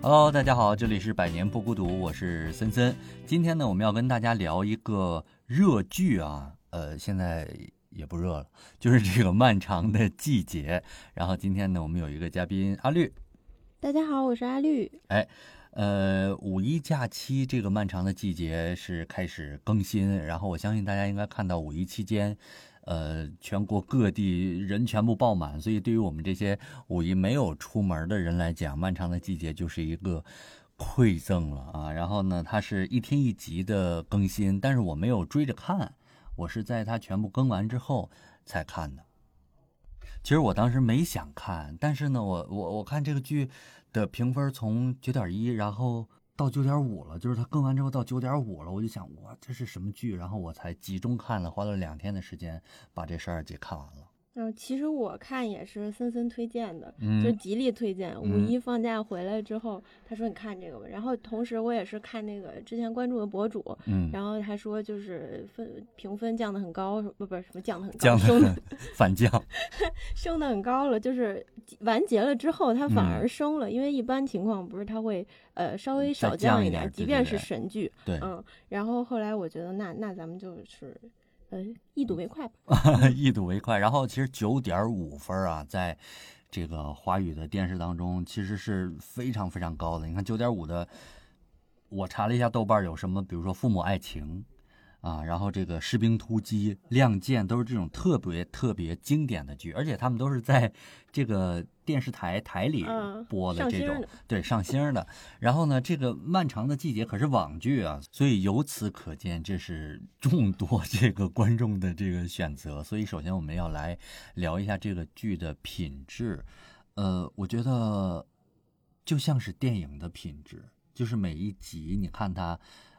Hello，大家好，这里是百年不孤独，我是森森。今天呢，我们要跟大家聊一个热剧啊，呃，现在也不热了，就是这个漫长的季节。然后今天呢，我们有一个嘉宾阿绿。大家好，我是阿绿。哎，呃，五一假期这个漫长的季节是开始更新，然后我相信大家应该看到五一期间。呃，全国各地人全部爆满，所以对于我们这些五一没有出门的人来讲，漫长的季节就是一个馈赠了啊。然后呢，它是一天一集的更新，但是我没有追着看，我是在它全部更完之后才看的。其实我当时没想看，但是呢，我我我看这个剧的评分从九点一，然后。到九点五了，就是它更完之后到九点五了，我就想，哇，这是什么剧？然后我才集中看了，花了两天的时间把这十二集看完了。嗯，其实我看也是森森推荐的，就极力推荐。五一放假回来之后，他说你看这个吧。然后同时我也是看那个之前关注的博主，嗯，然后他说就是分评分降的很高，不不是什么降的很高，降的反降，升的很高了。就是完结了之后，它反而升了，因为一般情况不是它会呃稍微少降一点，即便是神剧，对，嗯。然后后来我觉得那那咱们就是。呃，一睹为快吧，一睹为快。然后其实九点五分啊，在这个华语的电视当中，其实是非常非常高的。你看九点五的，我查了一下豆瓣有什么，比如说《父母爱情》。啊，然后这个《士兵突击》《亮剑》都是这种特别特别经典的剧，而且他们都是在 这个电视台台里播的这种，对上星的。然后呢，这个漫长的季节可是网剧啊，所以由此可见，这是众多 这个观众的这个选择。所以首先我们要来聊一下这个剧的品质。呃，我觉得就像是电影的品质，就是每一集你看它。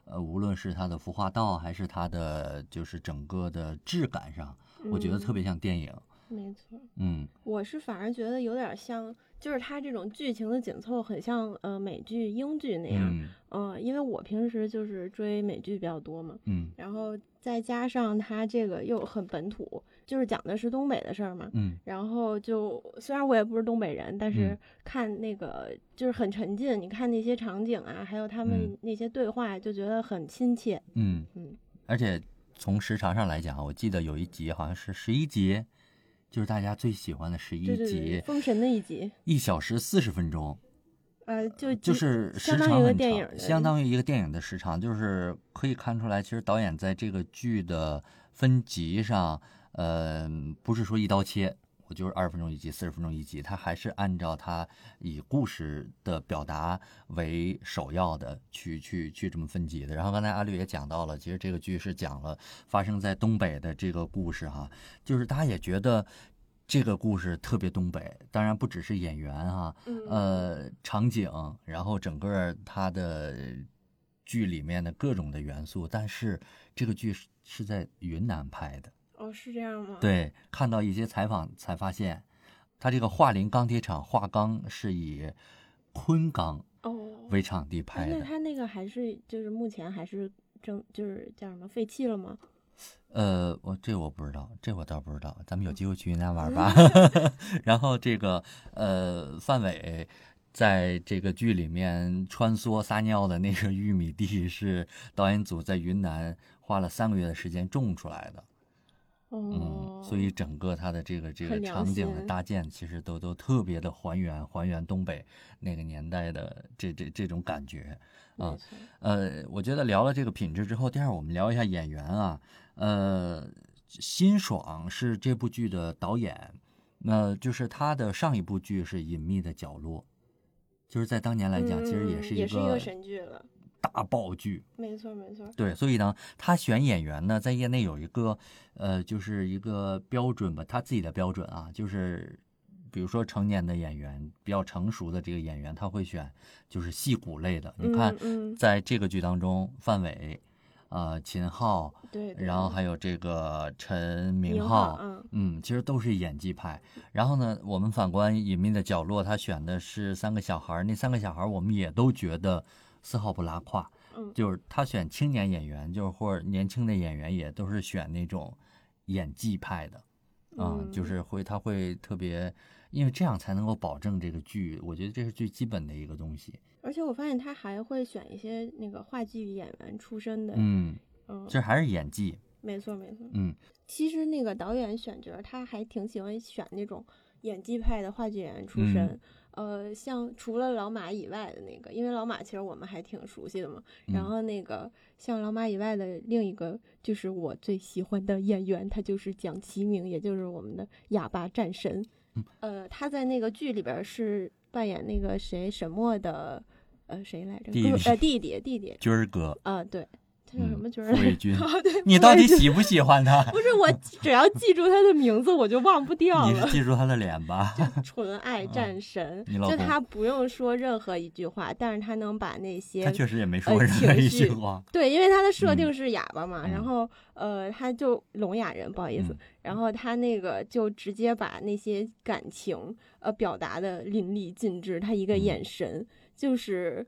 呃，无论是它的服化道，还是它的就是整个的质感上，我觉得特别像电影。没错，嗯，我是反而觉得有点像，就是它这种剧情的紧凑，很像呃美剧、英剧那样。嗯，因为我平时就是追美剧比较多嘛。嗯，然后再加上它这个又很本土。就是讲的是东北的事儿嘛，嗯，然后就虽然我也不是东北人，但是看那个就是很沉浸，你看那些场景啊，还有他们那些对话，就觉得很亲切，嗯嗯，而且从时长上来讲，我记得有一集好像是十一集，就是大家最喜欢的十一集，封神的一集，一小时四十分钟，呃，就就是相当于一个电影，相当于一个电影的时长，就是可以看出来，其实导演在这个剧的分集上。呃，不是说一刀切，我就是二十分钟一集，四十分钟一集，他还是按照他以故事的表达为首要的去去去这么分级的。然后刚才阿绿也讲到了，其实这个剧是讲了发生在东北的这个故事哈，就是大家也觉得这个故事特别东北，当然不只是演员哈，呃，场景，然后整个它的剧里面的各种的元素，但是这个剧是是在云南拍的。哦，是这样吗？对，看到一些采访才发现，他这个桦林钢铁厂桦钢是以昆钢哦为场地拍的。那他那个还是就是目前还是正就是叫什么废弃了吗？呃，我这我不知道，这我倒不知道。咱们有机会去云南玩吧。然后这个呃，范伟在这个剧里面穿梭撒尿的那个玉米地是导演组在云南花了三个月的时间种出来的。嗯，所以整个它的这个这个场景的搭建，其实都都特别的还原还原东北那个年代的这这这种感觉啊。呃，我觉得聊了这个品质之后，第二我们聊一下演员啊。呃，辛爽是这部剧的导演，那就是他的上一部剧是《隐秘的角落》，就是在当年来讲，其实也是一个神剧了。大爆剧，没错没错，对，所以呢，他选演员呢，在业内有一个，呃，就是一个标准吧，他自己的标准啊，就是，比如说成年的演员，比较成熟的这个演员，他会选就是戏骨类的。你看，在这个剧当中，范伟，呃，秦昊，对，然后还有这个陈明昊，嗯嗯，其实都是演技派。然后呢，我们反观《隐秘的角落》，他选的是三个小孩，那三个小孩我们也都觉得。丝毫不拉胯，嗯，就是他选青年演员，就是或者年轻的演员，也都是选那种演技派的，啊，就是会他会特别，因为这样才能够保证这个剧，我觉得这是最基本的一个东西。而且我发现他还会选一些那个话剧演员出身的，嗯嗯，这还是演技。没错没错，嗯，其实那个导演选角，他还挺喜欢选那种演技派的话剧演员出身。呃，像除了老马以外的那个，因为老马其实我们还挺熟悉的嘛。然后那个像老马以外的另一个，就是我最喜欢的演员，他就是蒋奇明，也就是我们的哑巴战神。呃，他在那个剧里边是扮演那个谁沈墨的，呃，谁来着？弟弟，弟弟，弟弟，军儿哥。啊，对。他叫什么角儿？傅卫军。对，你到底喜不喜欢他？不是我，只要记住他的名字，我就忘不掉了。你记住他的脸吧。纯爱战神，就他不用说任何一句话，但是他能把那些他确实也没说任何一句话。对，因为他的设定是哑巴嘛，然后呃，他就聋哑人，不好意思。然后他那个就直接把那些感情呃表达的淋漓尽致，他一个眼神就是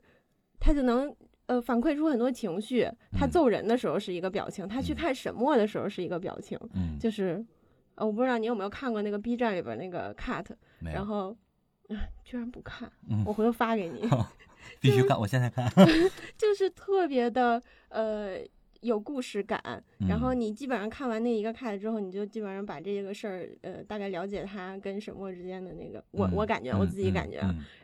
他就能。呃，反馈出很多情绪。他揍人的时候是一个表情，他去看沈墨的时候是一个表情。嗯，就是，呃，我不知道你有没有看过那个 B 站里边那个 cut，然后，啊，居然不看，我回头发给你。必须看，我现在看。就是特别的，呃。有故事感，然后你基本上看完那一个 cut 之后，你就基本上把这个事儿，呃，大概了解他跟沈墨之间的那个，我我感觉我自己感觉，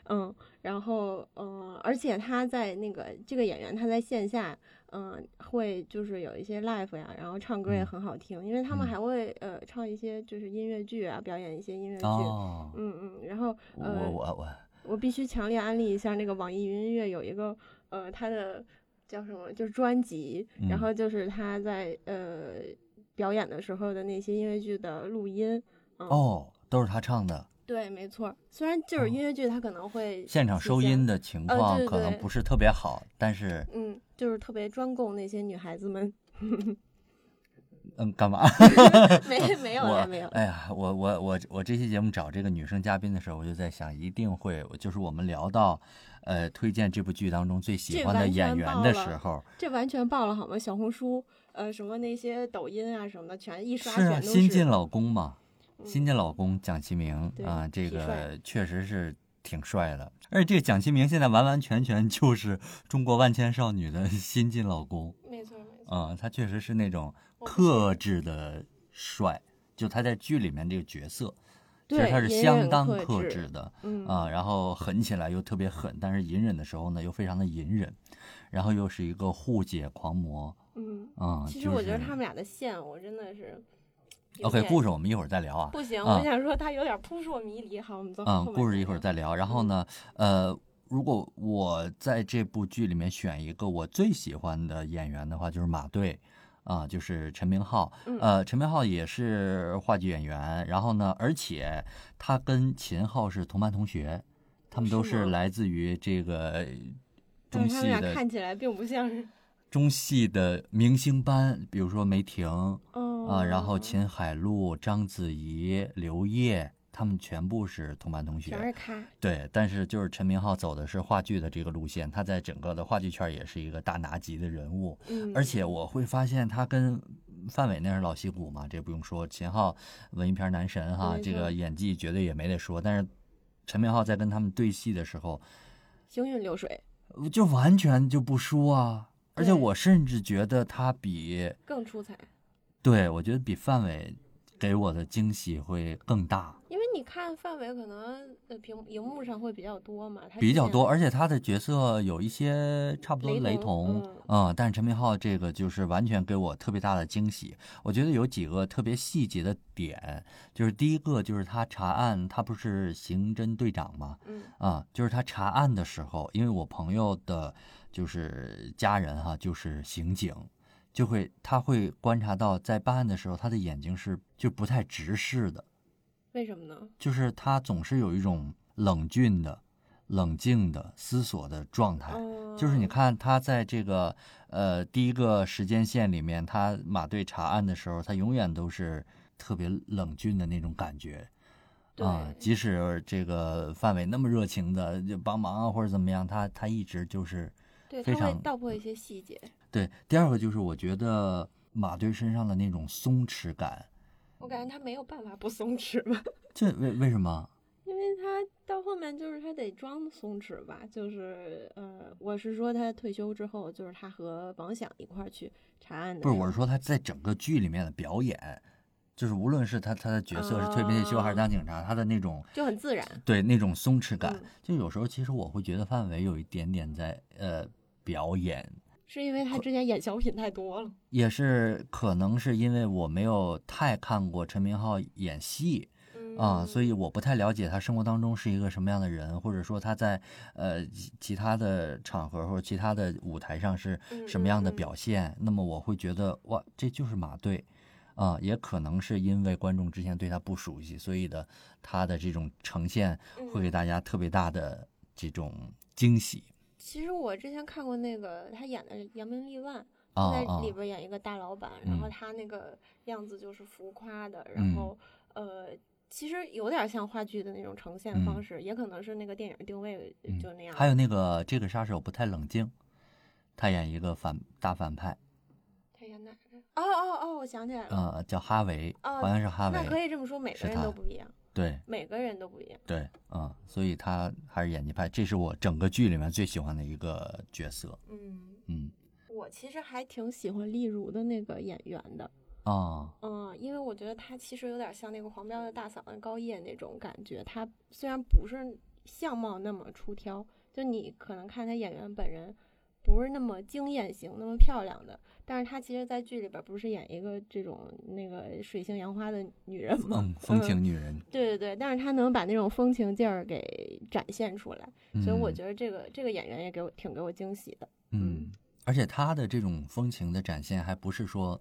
嗯，然后嗯，而且他在那个这个演员他在线下，嗯，会就是有一些 live 呀，然后唱歌也很好听，因为他们还会呃唱一些就是音乐剧啊，表演一些音乐剧，嗯嗯，然后呃我我我我必须强烈安利一下那个网易云音乐有一个呃他的。叫什么？就是专辑，然后就是他在呃表演的时候的那些音乐剧的录音。哦，都是他唱的。对，没错。虽然就是音乐剧，他可能会现场收音的情况可能不是特别好，但是嗯，就是特别专供那些女孩子们。嗯，干嘛？没 没有没有。哎呀，我我我我这期节目找这个女生嘉宾的时候，我就在想，一定会就是我们聊到。呃，推荐这部剧当中最喜欢的演员的时候，这完全爆了好吗？小红书，呃，什么那些抖音啊什么的，全一刷全都是。新晋老公嘛，新晋老公蒋奇明啊，这个确实是挺帅的。而且这个蒋奇明现在完完全全就是中国万千少女的 新晋老公。没错没错。啊，他确实是那种克制的帅，就他在剧里面这个角色。其实他是相当克制的，啊，然后狠起来又特别狠，但是隐忍的时候呢又非常的隐忍，然后又是一个护姐狂魔，嗯啊。其实我觉得他们俩的线，我真的是。OK，故事我们一会儿再聊啊。不行，我想说他有点扑朔迷离。好，我们嗯，故事一会儿再聊。然后呢，呃，如果我在这部剧里面选一个我最喜欢的演员的话，就是马队。啊，就是陈明昊，呃，陈明昊也是话剧演员，然后呢，而且他跟秦昊是同班同学，他们都是来自于这个中戏的，看起来并不像是中戏的明星班，比如说梅婷，啊，然后秦海璐、章子怡、刘烨。他们全部是同班同学，全是咖。对，但是就是陈明昊走的是话剧的这个路线，他在整个的话剧圈也是一个大拿级的人物。嗯，而且我会发现他跟范伟那是老戏骨嘛，这不用说。秦昊文艺片男神哈，这个演技绝对也没得说。但是陈明昊在跟他们对戏的时候，行云流水，就完全就不输啊！而且我甚至觉得他比更出彩。对，我觉得比范伟给我的惊喜会更大。你看范伟可能呃屏荧幕上会比较多嘛，比较多，而且他的角色有一些差不多雷同，嗯，但是陈明昊这个就是完全给我特别大的惊喜。我觉得有几个特别细节的点，就是第一个就是他查案，他不是刑侦队长嘛，嗯，啊，就是他查案的时候，因为我朋友的就是家人哈，就是刑警，就会他会观察到在办案的时候，他的眼睛是就不太直视的。为什么呢？就是他总是有一种冷峻的、冷静的思索的状态。就是你看他在这个呃第一个时间线里面，他马队查案的时候，他永远都是特别冷峻的那种感觉。啊，即使这个范伟那么热情的就帮忙啊或者怎么样，他他一直就是非常道破一些细节。对，第二个就是我觉得马队身上的那种松弛感。我感觉他没有办法不松弛吧？这为为什么？因为他到后面就是他得装松弛吧，就是呃，我是说他退休之后，就是他和王响一块儿去查案的。不是，我是说他在整个剧里面的表演，就是无论是他他的角色是蜕变秀还是当警察，他的那种就很自然，对那种松弛感，就有时候其实我会觉得范伟有一点点在呃表演。是因为他之前演小品太多了，也是可能是因为我没有太看过陈明昊演戏，啊，所以我不太了解他生活当中是一个什么样的人，或者说他在呃其他的场合或者其他的舞台上是什么样的表现。那么我会觉得哇，这就是马队，啊，也可能是因为观众之前对他不熟悉，所以的他的这种呈现会给大家特别大的这种惊喜。其实我之前看过那个他演的《扬名立万》，在里边演一个大老板，然后他那个样子就是浮夸的，然后呃，其实有点像话剧的那种呈现方式，也可能是那个电影定位就那样。还有那个这个杀手不太冷静，他演一个反大反派。他演哪个？哦哦哦，我想起来了，呃，叫哈维，好像是哈维。那可以这么说，每个人都不一样。对，每个人都不一样。对，嗯，所以他还是演技派，这是我整个剧里面最喜欢的一个角色。嗯嗯，我其实还挺喜欢丽茹的那个演员的。啊，嗯，因为我觉得她其实有点像那个黄标的大嗓门高叶那种感觉。她虽然不是相貌那么出挑，就你可能看她演员本人不是那么惊艳型、那么漂亮的。但是她其实，在剧里边不是演一个这种那个水性杨花的女人吗？嗯，风情女人。对对对，但是她能把那种风情劲儿给展现出来，所以我觉得这个这个演员也给我挺给我惊喜的。嗯，而且她的这种风情的展现，还不是说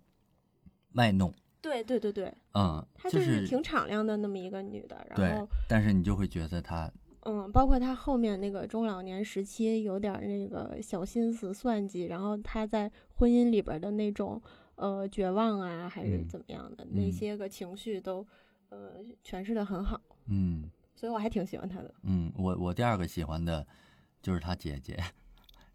卖弄。对对对对，嗯，她就是挺敞亮的那么一个女的。然后，但是你就会觉得她。嗯，包括他后面那个中老年时期有点那个小心思、算计，然后他在婚姻里边的那种呃绝望啊，还是怎么样的那些个情绪都呃诠释的很好。嗯，所以我还挺喜欢他的。嗯，我我第二个喜欢的就是他姐姐。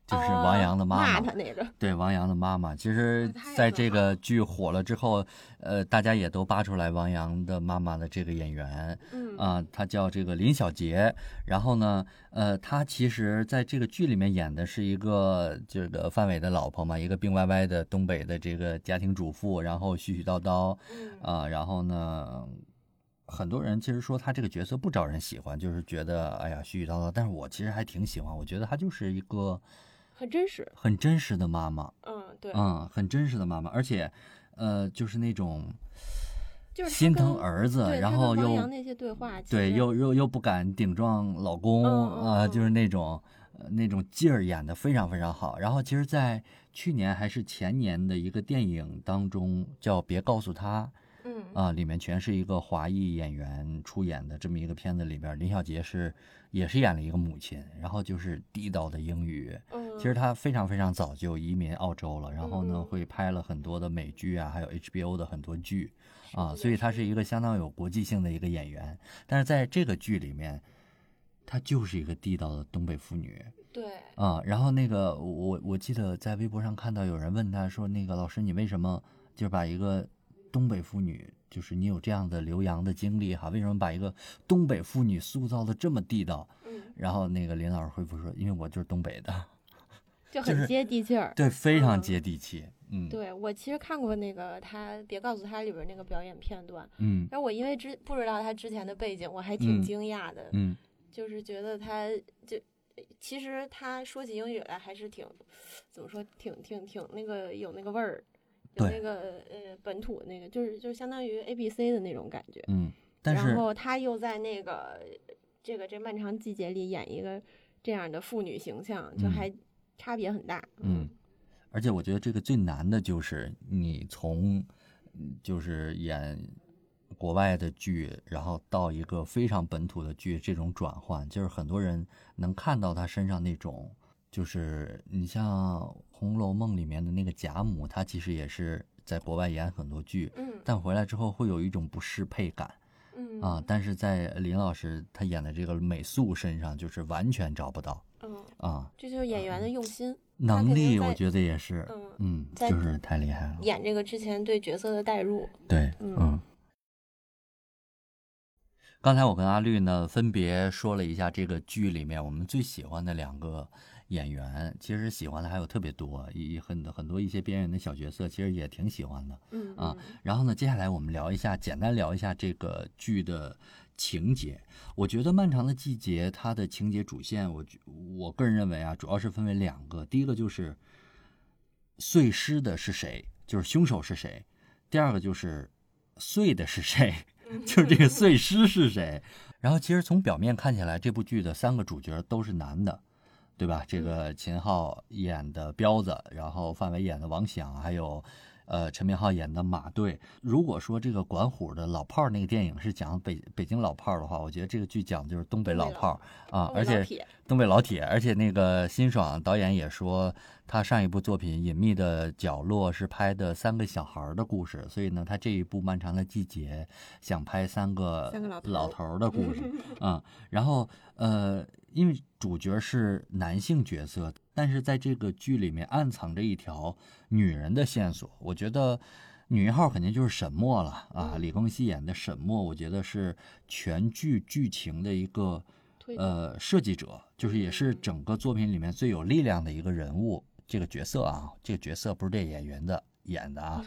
就是王阳的妈妈，那个。对，王阳的妈妈，其实在这个剧火了之后，呃，大家也都扒出来王阳的妈妈的这个演员，嗯啊，她叫这个林小杰。然后呢，呃，她其实在这个剧里面演的是一个这个范伟的老婆嘛，一个病歪歪的东北的这个家庭主妇，然后絮絮叨叨，啊，然后呢，很多人其实说她这个角色不招人喜欢，就是觉得哎呀絮絮叨叨，但是我其实还挺喜欢，我觉得她就是一个。很真实，很真实的妈妈。嗯，对，嗯，很真实的妈妈，而且，呃，就是那种，就是心疼儿子，然后又那些对话，对，又又又不敢顶撞老公啊，就是那种那种劲儿演的非常非常好。然后，其实，在去年还是前年的一个电影当中，叫《别告诉他》。嗯啊，里面全是一个华裔演员出演的这么一个片子，里边林小杰是也是演了一个母亲，然后就是地道的英语。嗯，其实她非常非常早就移民澳洲了，然后呢会拍了很多的美剧啊，还有 HBO 的很多剧啊，所以她是一个相当有国际性的一个演员。但是在这个剧里面，她就是一个地道的东北妇女。对啊，然后那个我我记得在微博上看到有人问他说：“那个老师，你为什么就是把一个？”东北妇女就是你有这样的留洋的经历哈？为什么把一个东北妇女塑造的这么地道？嗯，然后那个林老师回复说：“因为我就是东北的，就很 接地气儿，对，非常接地气。”嗯，对我其实看过那个他别告诉他里边那个表演片段，嗯，然后我因为之不知道他之前的背景，我还挺惊讶的，嗯，就是觉得他就其实他说起英语来还是挺怎么说，挺挺挺那个有那个味儿。有那个呃本土那个，就是就相当于 A B C 的那种感觉，嗯，但是然后他又在那个这个这漫长季节里演一个这样的妇女形象，就还差别很大，嗯，而且我觉得这个最难的就是你从就是演国外的剧，然后到一个非常本土的剧，这种转换，就是很多人能看到他身上那种。就是你像《红楼梦》里面的那个贾母，她其实也是在国外演很多剧，嗯，但回来之后会有一种不适配感，嗯啊，但是在林老师他演的这个美素身上，就是完全找不到，嗯啊，这就是演员的用心能力，我觉得也是，嗯嗯，就是太厉害了，演这个之前对角色的代入，对，嗯。刚才我跟阿绿呢，分别说了一下这个剧里面我们最喜欢的两个演员，其实喜欢的还有特别多，一很很多一些边缘的小角色，其实也挺喜欢的。嗯啊，然后呢，接下来我们聊一下，简单聊一下这个剧的情节。我觉得《漫长的季节》它的情节主线，我我个人认为啊，主要是分为两个，第一个就是碎尸的是谁，就是凶手是谁；第二个就是碎的是谁。就是这个 碎尸是谁？然后其实从表面看起来，这部剧的三个主角都是男的，对吧？这个秦昊演的彪子，然后范伟演的王响，还有。呃，陈明昊演的马队。如果说这个管虎的老炮儿那个电影是讲北北京老炮儿的话，我觉得这个剧讲的就是东北老炮儿啊，而且东北老铁。而且那个辛爽导演也说，他上一部作品《隐秘的角落》是拍的三个小孩的故事，所以呢，他这一部《漫长的季节》想拍三个老头的故事 啊。然后呃，因为主角是男性角色。但是在这个剧里面暗藏着一条女人的线索，我觉得女一号肯定就是沈墨了啊！李庚希演的沈墨，我觉得是全剧剧情的一个呃设计者，就是也是整个作品里面最有力量的一个人物，这个角色啊，这个角色不是这演员的。演的啊，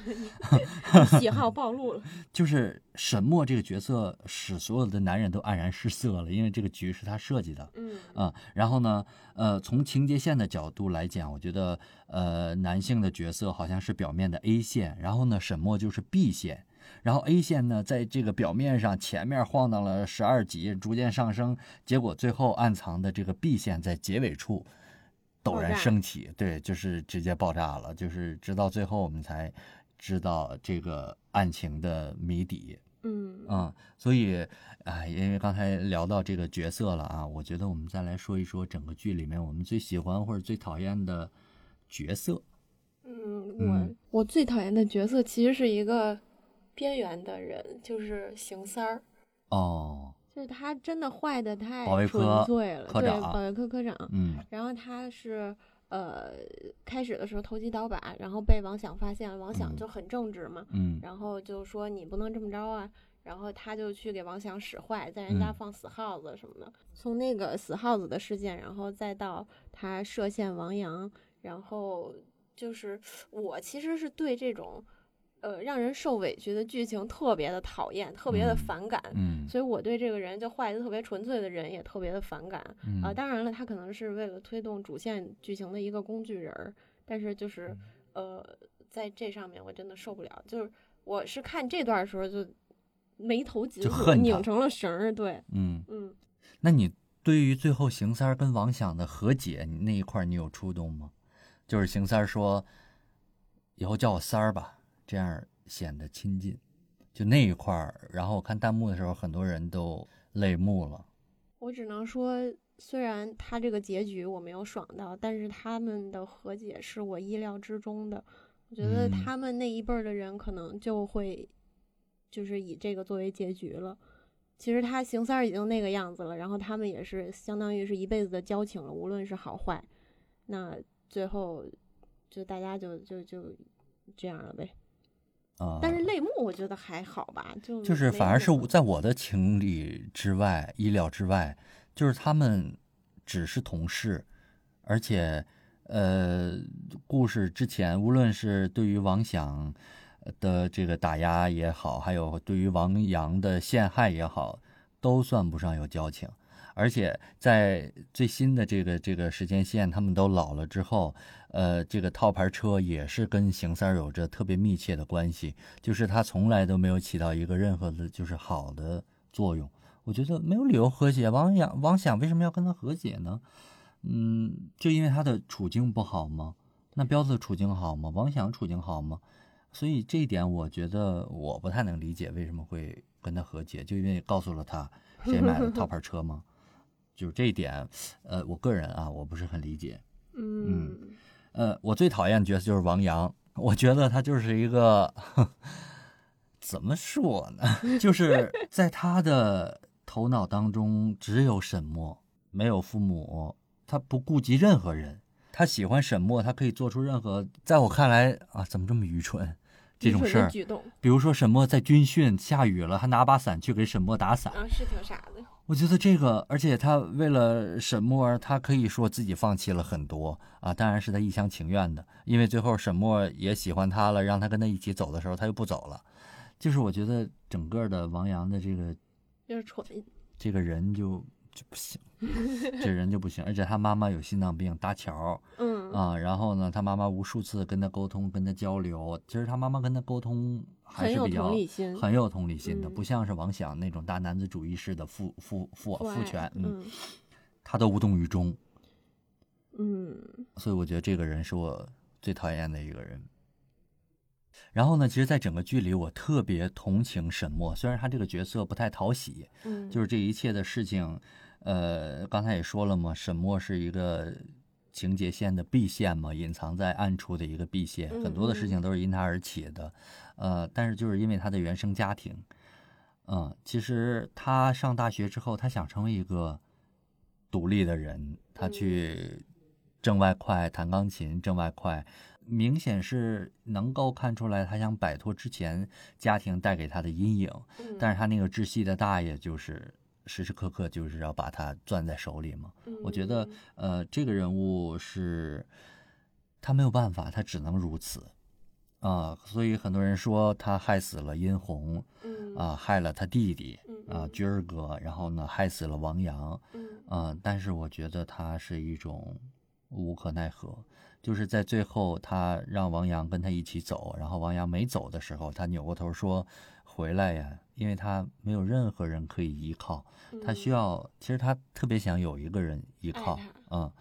喜好暴露了。就是沈墨这个角色，使所有的男人都黯然失色了，因为这个局是他设计的。嗯啊，然后呢，呃，从情节线的角度来讲，我觉得，呃，男性的角色好像是表面的 A 线，然后呢，沈墨就是 B 线，然后 A 线呢，在这个表面上前面晃荡了十二集，逐渐上升，结果最后暗藏的这个 B 线在结尾处。陡然升起，对，就是直接爆炸了，就是直到最后我们才知道这个案情的谜底。嗯嗯，所以，啊，因为刚才聊到这个角色了啊，我觉得我们再来说一说整个剧里面我们最喜欢或者最讨厌的角色。嗯，我我最讨厌的角色其实是一个边缘的人，就是邢三儿。哦。就是他真的坏的太纯粹了，对，保卫科科长，嗯，然后他是呃开始的时候投机倒把，然后被王想发现了，王想就很正直嘛，嗯，然后就说你不能这么着啊，然后他就去给王想使坏，在人家放死耗子什么的，从那个死耗子的事件，然后再到他设限王阳，然后就是我其实是对这种。呃，让人受委屈的剧情特别的讨厌，特别的反感。嗯，所以我对这个人就坏的特别纯粹的人也特别的反感。啊，当然了，他可能是为了推动主线剧情的一个工具人儿，但是就是呃，在这上面我真的受不了。就是我是看这段的时候就眉头紧锁，拧成了绳儿。对，嗯嗯。那你对于最后邢三儿跟王想的和解那一块，你有触动吗？就是邢三儿说，以后叫我三儿吧。这样显得亲近，就那一块儿。然后我看弹幕的时候，很多人都泪目了。我只能说，虽然他这个结局我没有爽到，但是他们的和解是我意料之中的。我觉得他们那一辈儿的人可能就会，就是以这个作为结局了。其实他邢三儿已经那个样子了，然后他们也是相当于是一辈子的交情了，无论是好坏。那最后就大家就就就这样了呗。啊，但是泪目我觉得还好吧，就就是反而是在我的情理之外、意料之外，就是他们只是同事，而且呃，故事之前无论是对于王想的这个打压也好，还有对于王阳的陷害也好，都算不上有交情。而且在最新的这个这个时间线，他们都老了之后，呃，这个套牌车也是跟邢三儿有着特别密切的关系，就是他从来都没有起到一个任何的就是好的作用。我觉得没有理由和解。王想王想为什么要跟他和解呢？嗯，就因为他的处境不好吗？那彪子处境好吗？王想处境好吗？所以这一点我觉得我不太能理解为什么会跟他和解，就因为告诉了他谁买了套牌车吗？就是这一点，呃，我个人啊，我不是很理解。嗯，呃，我最讨厌的角色就是王阳，我觉得他就是一个，怎么说呢？就是在他的头脑当中只有沈墨，没有父母，他不顾及任何人。他喜欢沈墨，他可以做出任何，在我看来啊，怎么这么愚蠢？这种事儿，比如说沈墨在军训下雨了，还拿把伞去给沈墨打伞，啊，是挺傻的。我觉得这个，而且他为了沈墨，他可以说自己放弃了很多啊，当然是他一厢情愿的，因为最后沈墨也喜欢他了，让他跟他一起走的时候，他又不走了。就是我觉得整个的王阳的这个，就是蠢，这个人就。就不行，这人就不行，而且他妈妈有心脏病，搭桥，嗯。啊，然后呢，他妈妈无数次跟他沟通，跟他交流，其实他妈妈跟他沟通还是比较很有同理心的，不像是王想那种大男子主义式的父父父父权，嗯，他都无动于衷，嗯，所以我觉得这个人是我最讨厌的一个人。然后呢，其实，在整个剧里，我特别同情沈墨，虽然他这个角色不太讨喜，嗯，就是这一切的事情。呃，刚才也说了嘛，沈墨是一个情节线的 B 线嘛，隐藏在暗处的一个 B 线，很多的事情都是因他而起的。呃，但是就是因为他的原生家庭，嗯，其实他上大学之后，他想成为一个独立的人，他去挣外快，弹钢琴挣外快，明显是能够看出来他想摆脱之前家庭带给他的阴影，但是他那个窒息的大爷就是。时时刻刻就是要把他攥在手里嘛。我觉得，呃，这个人物是，他没有办法，他只能如此，啊，所以很多人说他害死了殷红，啊，害了他弟弟，啊，军儿哥，然后呢，害死了王阳，啊，但是我觉得他是一种无可奈何，就是在最后他让王阳跟他一起走，然后王阳没走的时候，他扭过头说。回来呀，因为他没有任何人可以依靠，他需要，其实他特别想有一个人依靠，嗯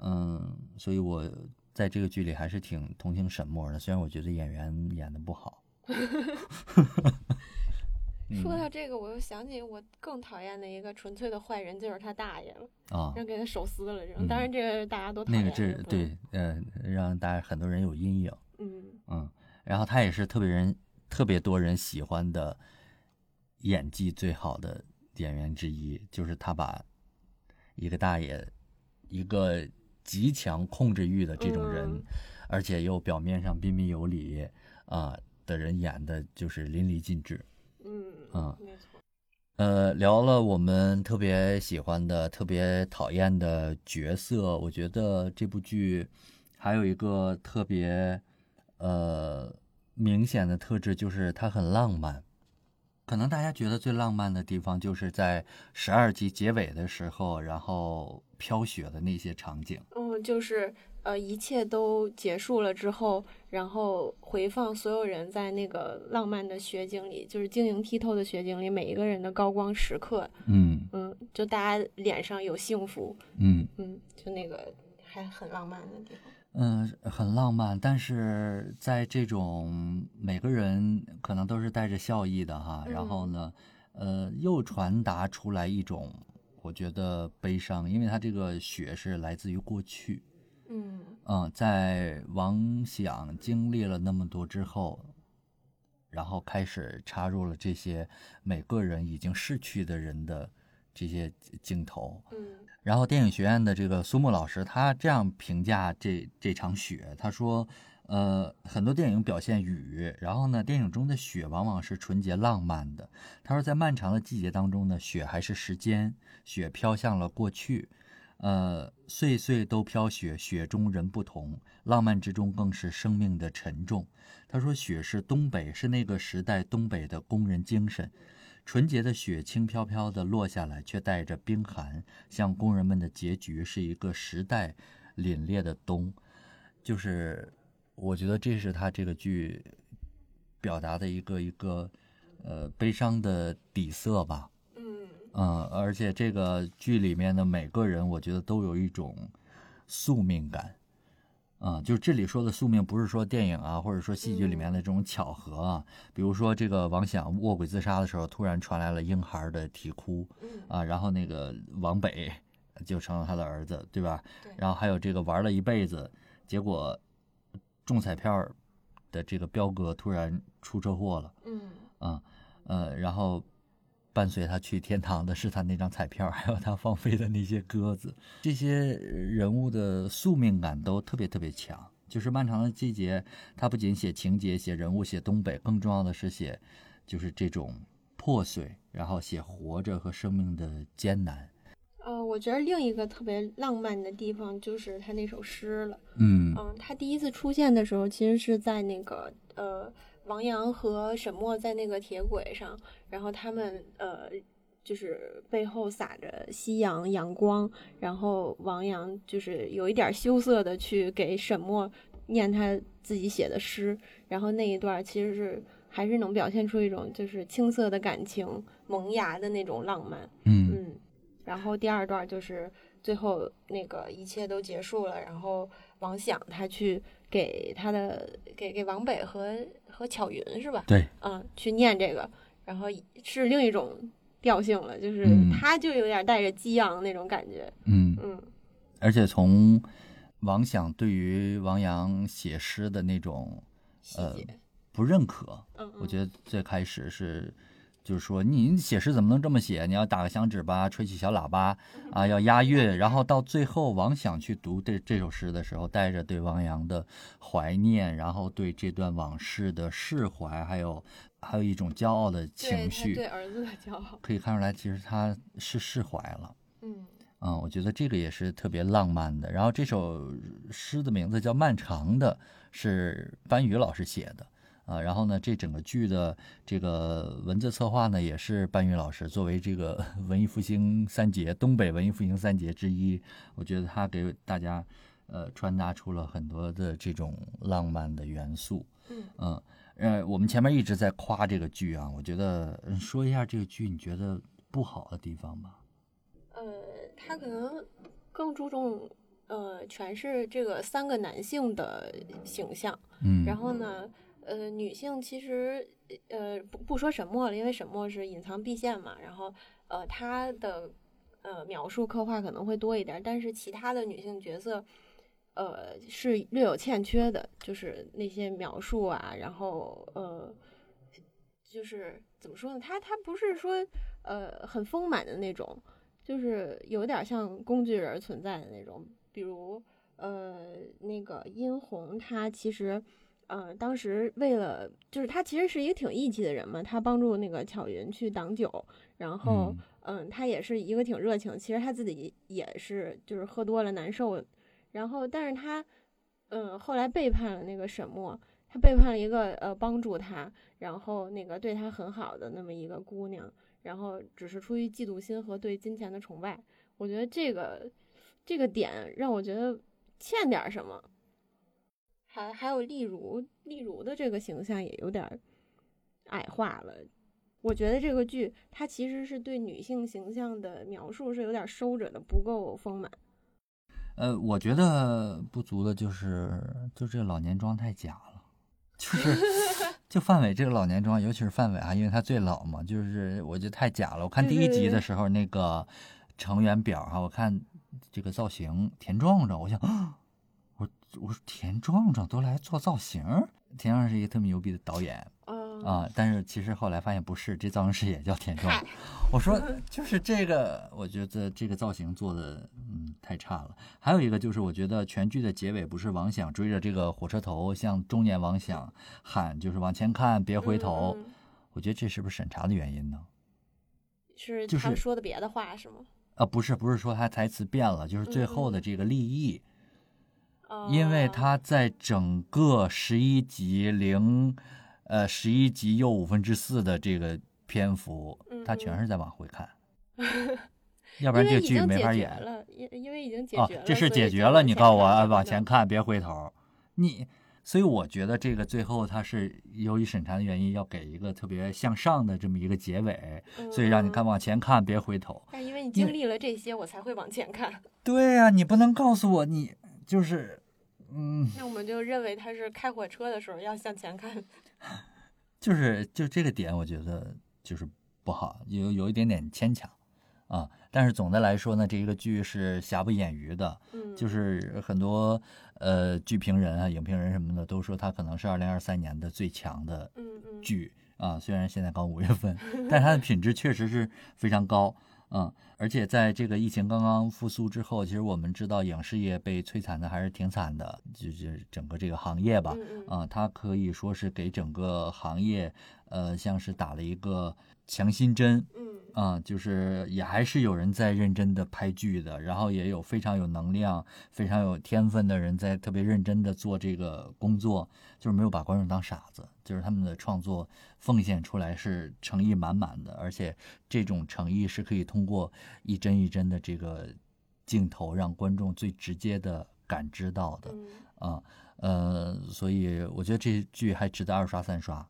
嗯，所以我在这个剧里还是挺同情沈墨的，虽然我觉得演员演的不好。说到这个，我又想起我更讨厌的一个纯粹的坏人，就是他大爷了啊，让给他手撕了这种。当然，这个大家都那个这对，呃，让大家很多人有阴影。嗯嗯，然后他也是特别人。特别多人喜欢的演技最好的演员之一，就是他把一个大爷，一个极强控制欲的这种人，而且又表面上彬彬有礼啊的人演的，就是淋漓尽致。嗯嗯，没错。呃，聊了我们特别喜欢的、特别讨厌的角色，我觉得这部剧还有一个特别呃。明显的特质就是它很浪漫，可能大家觉得最浪漫的地方就是在十二集结尾的时候，然后飘雪的那些场景。嗯，就是呃，一切都结束了之后，然后回放所有人在那个浪漫的雪景里，就是晶莹剔透的雪景里，每一个人的高光时刻。嗯嗯，就大家脸上有幸福。嗯嗯，就那个还很浪漫的地方。嗯，很浪漫，但是在这种每个人可能都是带着笑意的哈，然后呢，呃，又传达出来一种我觉得悲伤，因为他这个雪是来自于过去，嗯。嗯，在王想经历了那么多之后，然后开始插入了这些每个人已经逝去的人的这些镜头，嗯。然后电影学院的这个苏木老师，他这样评价这这场雪，他说，呃，很多电影表现雨，然后呢，电影中的雪往往是纯洁浪漫的。他说，在漫长的季节当中呢，雪还是时间，雪飘向了过去，呃，岁岁都飘雪，雪中人不同，浪漫之中更是生命的沉重。他说，雪是东北，是那个时代东北的工人精神。纯洁的雪轻飘飘地落下来，却带着冰寒，像工人们的结局是一个时代凛冽的冬。就是，我觉得这是他这个剧表达的一个一个呃悲伤的底色吧。嗯嗯，而且这个剧里面的每个人，我觉得都有一种宿命感。啊，就是这里说的宿命，不是说电影啊，或者说戏剧里面的这种巧合啊。比如说，这个王想卧轨自杀的时候，突然传来了婴孩的啼哭，啊，然后那个王北就成了他的儿子，对吧？然后还有这个玩了一辈子，结果中彩票的这个彪哥突然出车祸了，嗯，啊，呃，然后。伴随他去天堂的是他那张彩票，还有他放飞的那些鸽子，这些人物的宿命感都特别特别强。就是《漫长的季节》，他不仅写情节、写人物、写东北，更重要的是写，就是这种破碎，然后写活着和生命的艰难。呃，我觉得另一个特别浪漫的地方就是他那首诗了。嗯嗯，他第一次出现的时候，其实是在那个呃，王阳和沈墨在那个铁轨上，然后他们呃。就是背后洒着夕阳阳光，然后王阳就是有一点羞涩的去给沈墨念他自己写的诗，然后那一段其实是还是能表现出一种就是青涩的感情萌芽的那种浪漫，嗯嗯，然后第二段就是最后那个一切都结束了，然后王想他去给他的给给王北和和巧云是吧？对，嗯，去念这个，然后是另一种。调性了，就是他就有点带着激昂那种感觉，嗯。嗯，而且从王想对于王阳写诗的那种呃不认可，嗯，我觉得最开始是就是说你写诗怎么能这么写？你要打个响指吧，吹起小喇叭啊，要押韵，然后到最后王想去读这这首诗的时候，带着对王阳的怀念，然后对这段往事的释怀，还有。还有一种骄傲的情绪，对儿子的骄傲，可以看出来，其实他是释怀了。嗯嗯，我觉得这个也是特别浪漫的。然后这首诗的名字叫《漫长的》，是班宇老师写的啊。然后呢，这整个剧的这个文字策划呢，也是班宇老师作为这个 文艺复兴三杰、东北文艺复兴三杰之一，我觉得他给大家呃传达出了很多的这种浪漫的元素。嗯嗯。呃，我们前面一直在夸这个剧啊，我觉得说一下这个剧你觉得不好的地方吧。呃，他可能更注重呃全是这个三个男性的形象，嗯，然后呢，呃，女性其实呃不不说沈墨了，因为沈墨是隐藏毕线嘛，然后呃她的呃描述刻画可能会多一点，但是其他的女性角色。呃，是略有欠缺的，就是那些描述啊，然后呃，就是怎么说呢？他他不是说呃很丰满的那种，就是有点像工具人存在的那种。比如呃那个殷红，她其实呃当时为了就是他其实是一个挺义气的人嘛，他帮助那个巧云去挡酒，然后嗯他也是一个挺热情，其实他自己也是就是喝多了难受。然后，但是他，嗯，后来背叛了那个沈墨，他背叛了一个呃帮助他，然后那个对他很好的那么一个姑娘，然后只是出于嫉妒心和对金钱的崇拜。我觉得这个这个点让我觉得欠点什么。还还有例如，例如的这个形象也有点矮化了。我觉得这个剧它其实是对女性形象的描述是有点收着的，不够丰满。呃，我觉得不足的就是，就这个老年妆太假了，就是 就范伟这个老年妆，尤其是范伟啊，因为他最老嘛，就是我觉得太假了。我看第一集的时候那个成员表哈，我看这个造型田壮壮，我想，我我说田壮壮都来做造型，田壮壮是一个特别牛逼的导演。啊！但是其实后来发现不是，这造型师也叫田壮。我说就是这个，我觉得这个造型做的嗯太差了。还有一个就是，我觉得全剧的结尾不是王想追着这个火车头向中年王想喊，就是往前看别回头。我觉得这是不是审查的原因呢？是就是说的别的话是吗？啊，不是，不是说他台词变了，就是最后的这个立意，因为他在整个十一集零。呃，十一集又五分之四的这个篇幅，他全是在往回看，要不然这个剧没法演了。因因为已经解决了，这事解决了。你告诉我，往前看，别回头。你，所以我觉得这个最后他是由于审查的原因，要给一个特别向上的这么一个结尾，所以让你看往前看，别回头。但因为你经历了这些，我才会往前看。对呀，你不能告诉我你就是。嗯，那我们就认为他是开火车的时候要向前看，就是就这个点，我觉得就是不好，有有一点点牵强啊。但是总的来说呢，这一个剧是瑕不掩瑜的，嗯，就是很多呃剧评人啊、影评人什么的都说它可能是二零二三年的最强的剧啊。虽然现在刚五月份，但它的品质确实是非常高嗯，而且在这个疫情刚刚复苏之后，其实我们知道影视业被摧残的还是挺惨的，就是整个这个行业吧，啊，它可以说是给整个行业，呃，像是打了一个强心针。嗯啊，就是也还是有人在认真的拍剧的，然后也有非常有能量、非常有天分的人在特别认真的做这个工作，就是没有把观众当傻子，就是他们的创作奉献出来是诚意满满的，而且这种诚意是可以通过一帧一帧的这个镜头让观众最直接的感知到的，啊，呃，所以我觉得这剧还值得二刷三刷。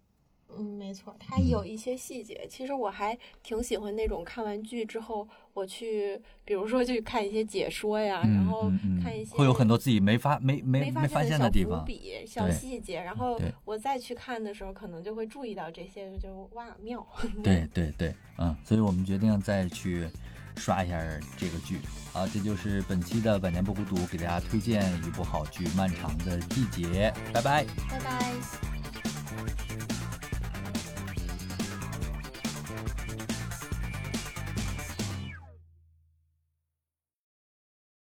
嗯，没错，它有一些细节，其实我还挺喜欢那种看完剧之后，我去，比如说去看一些解说呀，然后看一些会有很多自己没发没没没发现的地方，小细节，然后我再去看的时候，可能就会注意到这些，就哇妙。对对对，嗯，所以我们决定再去刷一下这个剧。好，这就是本期的《百年不孤独》，给大家推荐一部好剧《漫长的季节》。拜拜，拜拜。